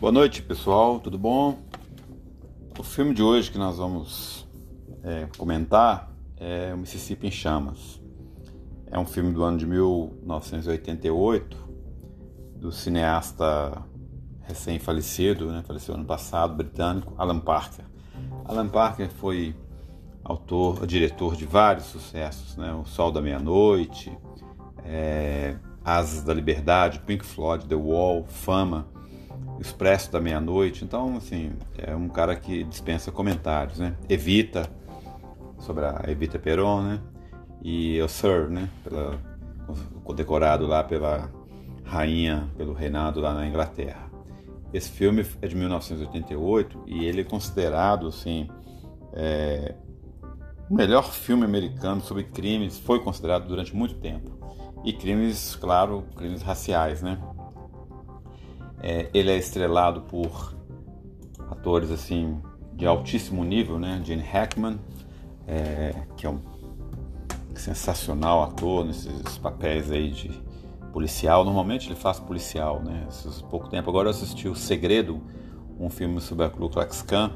Boa noite, pessoal, tudo bom? O filme de hoje que nós vamos é, comentar é o Mississippi em Chamas. É um filme do ano de 1988 do cineasta recém-falecido, né? faleceu ano passado, britânico, Alan Parker. Alan Parker foi autor, diretor de vários sucessos, né? O Sol da Meia-Noite, é, Asas da Liberdade, Pink Floyd, The Wall, Fama Expresso da Meia-Noite. Então, assim, é um cara que dispensa comentários, né? Evita, sobre a Evita Peron, né? E o Sir, né? Pela, condecorado lá pela rainha, pelo reinado lá na Inglaterra. Esse filme é de 1988 e ele é considerado, assim, é, o melhor filme americano sobre crimes, foi considerado durante muito tempo. E crimes, claro, crimes raciais, né? É, ele é estrelado por atores assim de altíssimo nível, né? Gene Hackman, é, que é um sensacional ator nesses papéis aí de policial. Normalmente ele faz policial, né? Esses pouco tempo agora eu assisti o Segredo, um filme sobre a Ku Klux Klan,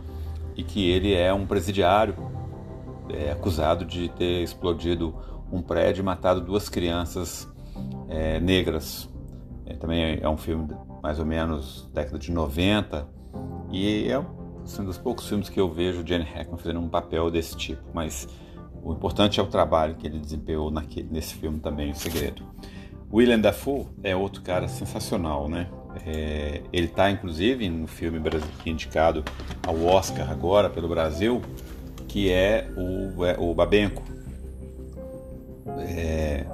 e que ele é um presidiário é, acusado de ter explodido um prédio e matado duas crianças é, negras. É, também é um filme mais ou menos década de 90 e é assim, um dos poucos filmes que eu vejo Jenny Hackman fazendo um papel desse tipo, mas o importante é o trabalho que ele desempenhou naquele, nesse filme também, O Segredo. William Dafoe é outro cara sensacional, né? É, ele está inclusive no filme indicado ao Oscar agora pelo Brasil, que é o, é, o Babenco. Está é,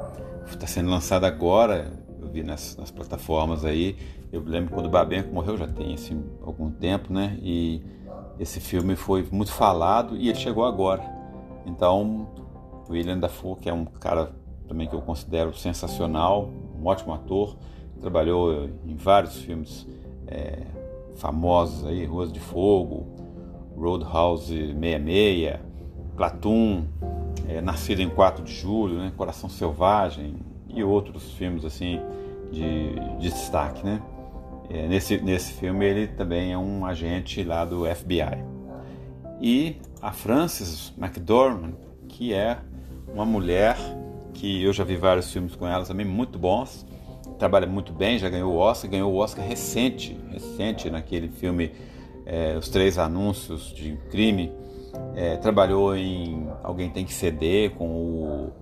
tá sendo lançado agora, vi nas, nas, plataformas aí. Eu lembro quando o Babenco morreu, já tem assim, algum tempo, né? E esse filme foi muito falado e ele chegou agora. Então, William Dafoe, que é um cara também que eu considero sensacional, um ótimo ator, trabalhou em vários filmes é, famosos aí, Ruas de Fogo, Roadhouse 66, Platoon, é, Nascido em 4 de Julho, né, Coração Selvagem e outros filmes assim de, de destaque, né? É, nesse, nesse filme ele também é um agente lá do FBI. E a Frances McDormand, que é uma mulher que eu já vi vários filmes com ela também muito bons, trabalha muito bem, já ganhou o Oscar, ganhou o Oscar recente, recente naquele filme é, Os Três Anúncios de Crime, é, trabalhou em Alguém Tem Que Ceder com o,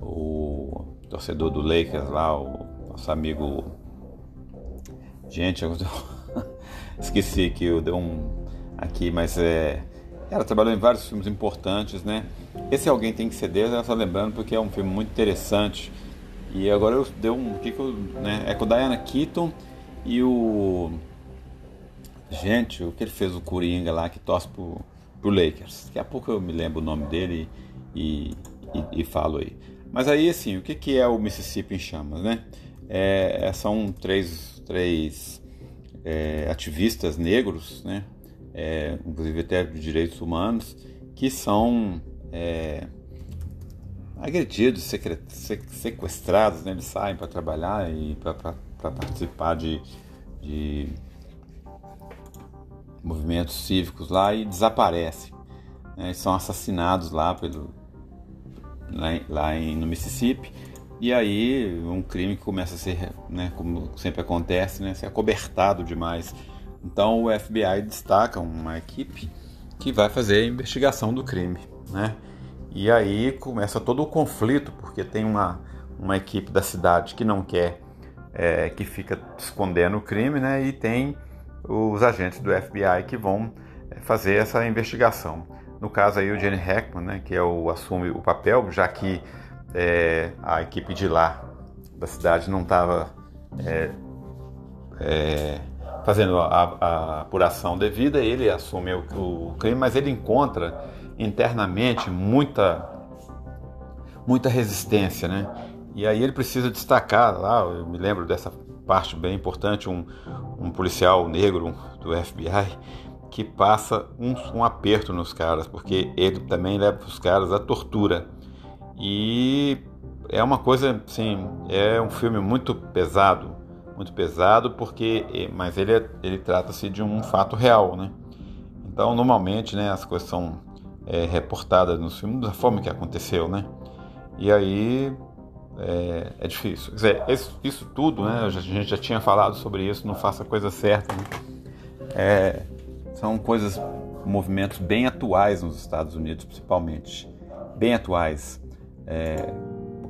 o torcedor do Lakers lá, o nosso amigo. Gente, eu esqueci que eu dei um aqui, mas é. Ela trabalhou em vários filmes importantes, né? Esse Alguém Tem Que Ceder, ela está lembrando porque é um filme muito interessante. E agora eu dei um. Que que eu, né? É com Diana Keaton e o. Gente, o que ele fez o Coringa lá que torce pro, pro Lakers. Daqui a pouco eu me lembro o nome dele e, e, e falo aí. Mas aí, assim, o que, que é o Mississippi em Chamas, né? É, é são três, três é, ativistas negros, né? É, inclusive até de direitos humanos, que são é, agredidos, sequestrados, né? eles saem para trabalhar e para participar de, de movimentos cívicos lá e desaparecem. Né? São assassinados lá, pelo, lá, lá em, no Mississippi. E aí um crime que começa a ser, né, como sempre acontece, né, ser acobertado demais. Então o FBI destaca uma equipe que vai fazer a investigação do crime, né? E aí começa todo o conflito, porque tem uma, uma equipe da cidade que não quer, é, que fica escondendo o crime, né? E tem os agentes do FBI que vão é, fazer essa investigação. No caso aí o Jenny Hackman, né, que é o assume o papel, já que é, a equipe de lá da cidade não estava é, é, fazendo a, a, apuração devida, ele assume o, o, crime, mas ele encontra internamente muita muita resistência, né? E aí ele precisa destacar lá, eu me lembro dessa parte bem importante, um, um policial negro do FBI que passa um, um aperto nos caras, porque ele também leva os caras à tortura. E é uma coisa, assim, é um filme muito pesado, muito pesado, porque mas ele, é, ele trata-se de um fato real, né? Então, normalmente, né, as coisas são é, reportadas nos filmes da forma que aconteceu, né? E aí é, é difícil. Quer dizer, isso, isso, tudo, né? A gente já tinha falado sobre isso, não faça a coisa certa. Né? É, são coisas, movimentos bem atuais nos Estados Unidos, principalmente. Bem atuais. É,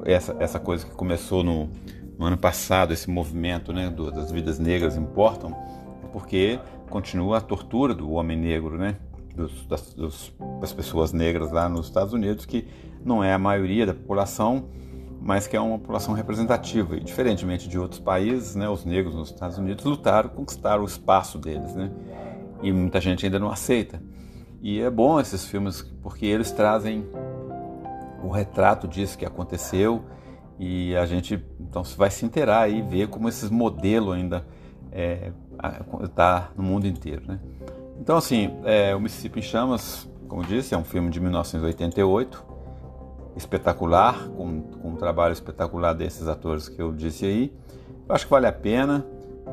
essa, essa coisa que começou no, no ano passado, esse movimento né, do, das vidas negras importam, porque continua a tortura do homem negro, né? Dos, das, dos, das pessoas negras lá nos Estados Unidos, que não é a maioria da população, mas que é uma população representativa. E diferentemente de outros países, né, os negros nos Estados Unidos lutaram, conquistaram o espaço deles, né? E muita gente ainda não aceita. E é bom esses filmes porque eles trazem o retrato disso que aconteceu e a gente então vai se inteirar e ver como esses modelos ainda é, tá no mundo inteiro, né? Então assim, é, o Mississippi em Chamas, como disse, é um filme de 1988, espetacular, com, com um trabalho espetacular desses atores que eu disse aí. Eu acho que vale a pena.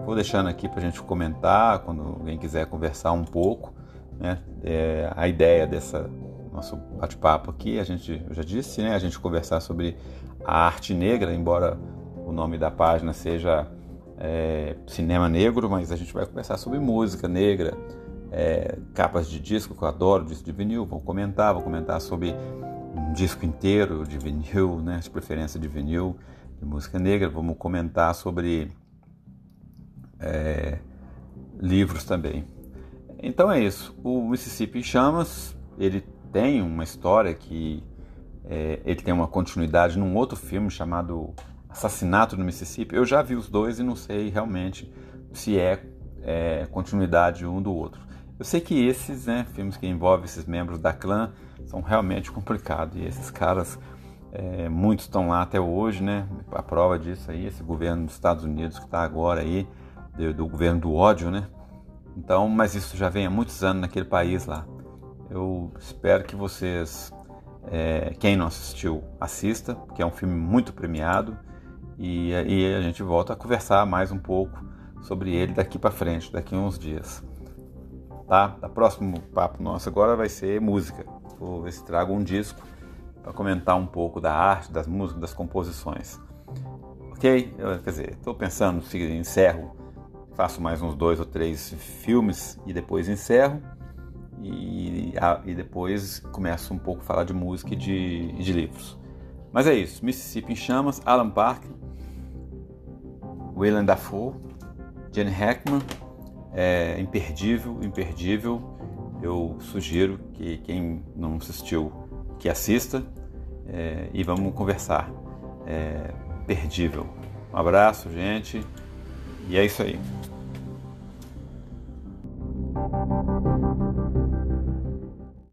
Vou deixando aqui para a gente comentar quando alguém quiser conversar um pouco. Né? É, a ideia dessa nosso bate-papo aqui, a gente, eu já disse, né? A gente conversar sobre a arte negra, embora o nome da página seja é, Cinema Negro, mas a gente vai conversar sobre música negra, é, capas de disco, que eu adoro, disco de vinil, vou comentar, vou comentar sobre um disco inteiro de vinil, né, de preferência de vinil, de música negra, vamos comentar sobre é, livros também. Então é isso, o Mississippi Chamas, ele tem uma história que é, ele tem uma continuidade num outro filme chamado Assassinato no Mississippi. Eu já vi os dois e não sei realmente se é, é continuidade um do outro. Eu sei que esses né, filmes que envolvem esses membros da clã são realmente complicados e esses caras, é, muitos estão lá até hoje, né? A prova disso aí, esse governo dos Estados Unidos que está agora aí, do, do governo do ódio, né? Então, mas isso já vem há muitos anos naquele país lá. Eu espero que vocês, é, quem não assistiu, assista, porque é um filme muito premiado e, a gente volta a conversar mais um pouco sobre ele daqui para frente, daqui a uns dias. Tá? O próximo papo nosso agora vai ser música. Vou ver se trago um disco para comentar um pouco da arte, das músicas, das composições. Ok? Eu, quer dizer, estou pensando se encerro, faço mais uns dois ou três filmes e depois encerro e, e depois começo um pouco a falar de música e de, de livros. Mas é isso, Mississippi em Chamas, Alan Parker, Willem Dafoe, Jenny Hackman, é imperdível, imperdível. Eu sugiro que quem não assistiu que assista é, e vamos conversar. É, perdível. Um abraço, gente, e é isso aí.